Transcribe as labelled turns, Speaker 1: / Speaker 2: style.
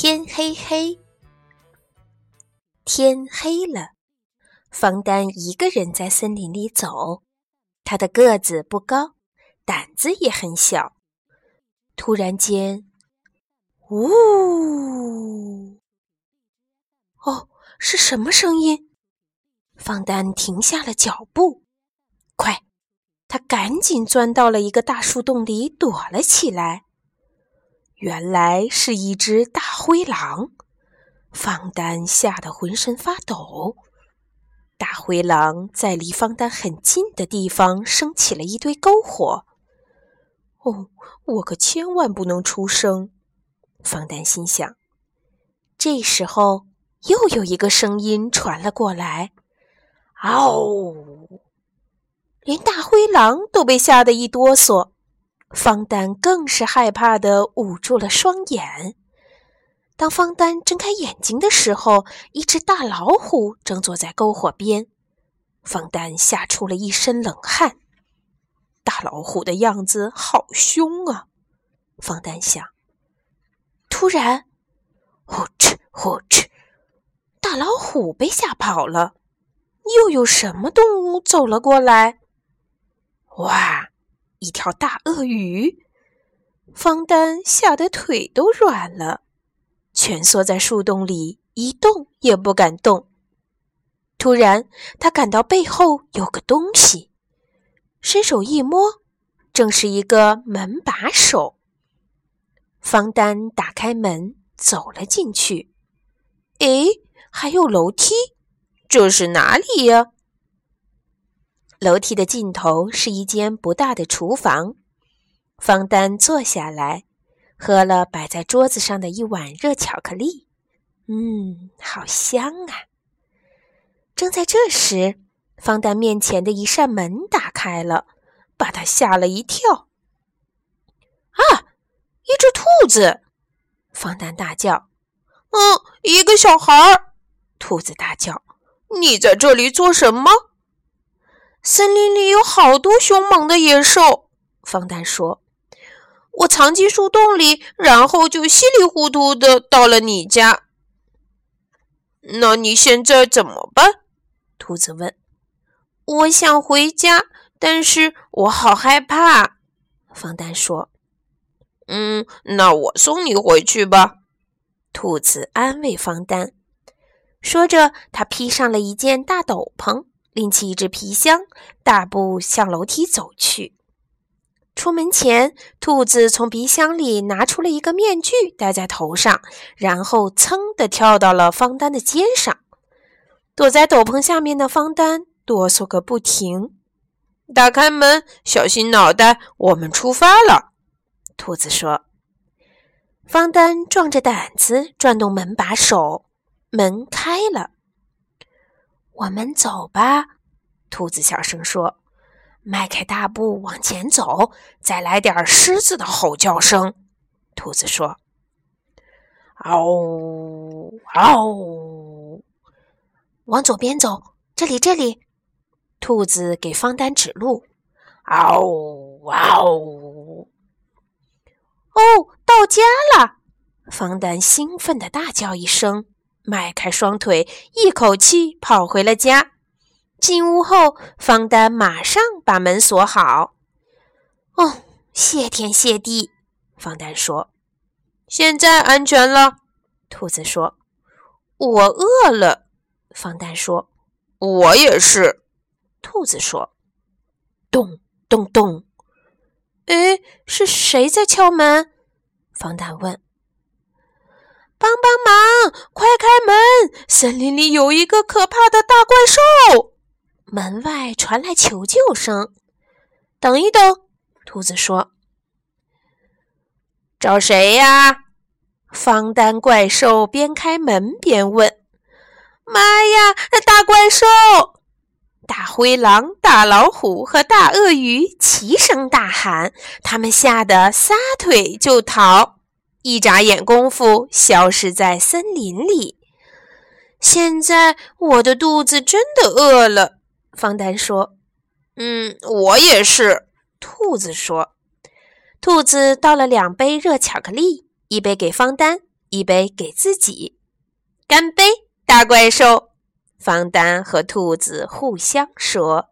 Speaker 1: 天黑黑，天黑了，方丹一个人在森林里走。他的个子不高，胆子也很小。突然间，呜！哦，是什么声音？方丹停下了脚步。快，他赶紧钻到了一个大树洞里躲了起来。原来是一只大灰狼，方丹吓得浑身发抖。大灰狼在离方丹很近的地方升起了一堆篝火。哦，我可千万不能出声！方丹心想。这时候，又有一个声音传了过来：“嗷！”连大灰狼都被吓得一哆嗦。方丹更是害怕的捂住了双眼。当方丹睁开眼睛的时候，一只大老虎正坐在篝火边。方丹吓出了一身冷汗。大老虎的样子好凶啊！方丹想。突然，呼哧呼哧，大老虎被吓跑了。又有什么动物走了过来？哇！一条大鳄鱼，方丹吓得腿都软了，蜷缩在树洞里，一动也不敢动。突然，他感到背后有个东西，伸手一摸，正是一个门把手。方丹打开门，走了进去。诶，还有楼梯，这是哪里呀？楼梯的尽头是一间不大的厨房。方丹坐下来，喝了摆在桌子上的一碗热巧克力。嗯，好香啊！正在这时，方丹面前的一扇门打开了，把他吓了一跳。啊，一只兔子！方丹大叫。
Speaker 2: 嗯，一个小孩儿！兔子大叫。你在这里做什么？森林里有好多凶猛的野兽，方丹说：“我藏进树洞里，然后就稀里糊涂的到了你家。那你现在怎么办？”兔子问。“我想回家，但是我好害怕。”方丹说。“嗯，那我送你回去吧。”兔子安慰方丹。说着，他披上了一件大斗篷。拎起一只皮箱，大步向楼梯走去。出门前，兔子从皮箱里拿出了一个面具，戴在头上，然后噌地跳到了方丹的肩上。躲在斗篷下面的方丹哆嗦个不停。打开门，小心脑袋，我们出发了。兔子说。方丹壮着胆子转动门把手，门开了。我们走吧，兔子小声说，迈开大步往前走，再来点狮子的吼叫声。兔子说：“嗷嗷，往左边走，这里这里。”兔子给方丹指路。嗷嗷，哦，到家了！方丹兴奋地大叫一声。迈开双腿，一口气跑回了家。进屋后，方丹马上把门锁好。哦，谢天谢地！方丹说：“现在安全了。”兔子说：“我饿了。”方丹说：“我也是。”兔子说：“咚咚咚！”哎，是谁在敲门？方丹问。帮帮忙！快开门！森林里有一个可怕的大怪兽。门外传来求救声。等一等，兔子说：“找谁呀？”方丹怪兽边开门边问。“妈呀！大怪兽！”大灰狼、大老虎和大鳄鱼齐声大喊，他们吓得撒腿就逃。一眨眼功夫，消失在森林里。现在我的肚子真的饿了，方丹说。“嗯，我也是。”兔子说。兔子倒了两杯热巧克力，一杯给方丹，一杯给自己。干杯，大怪兽！方丹和兔子互相说。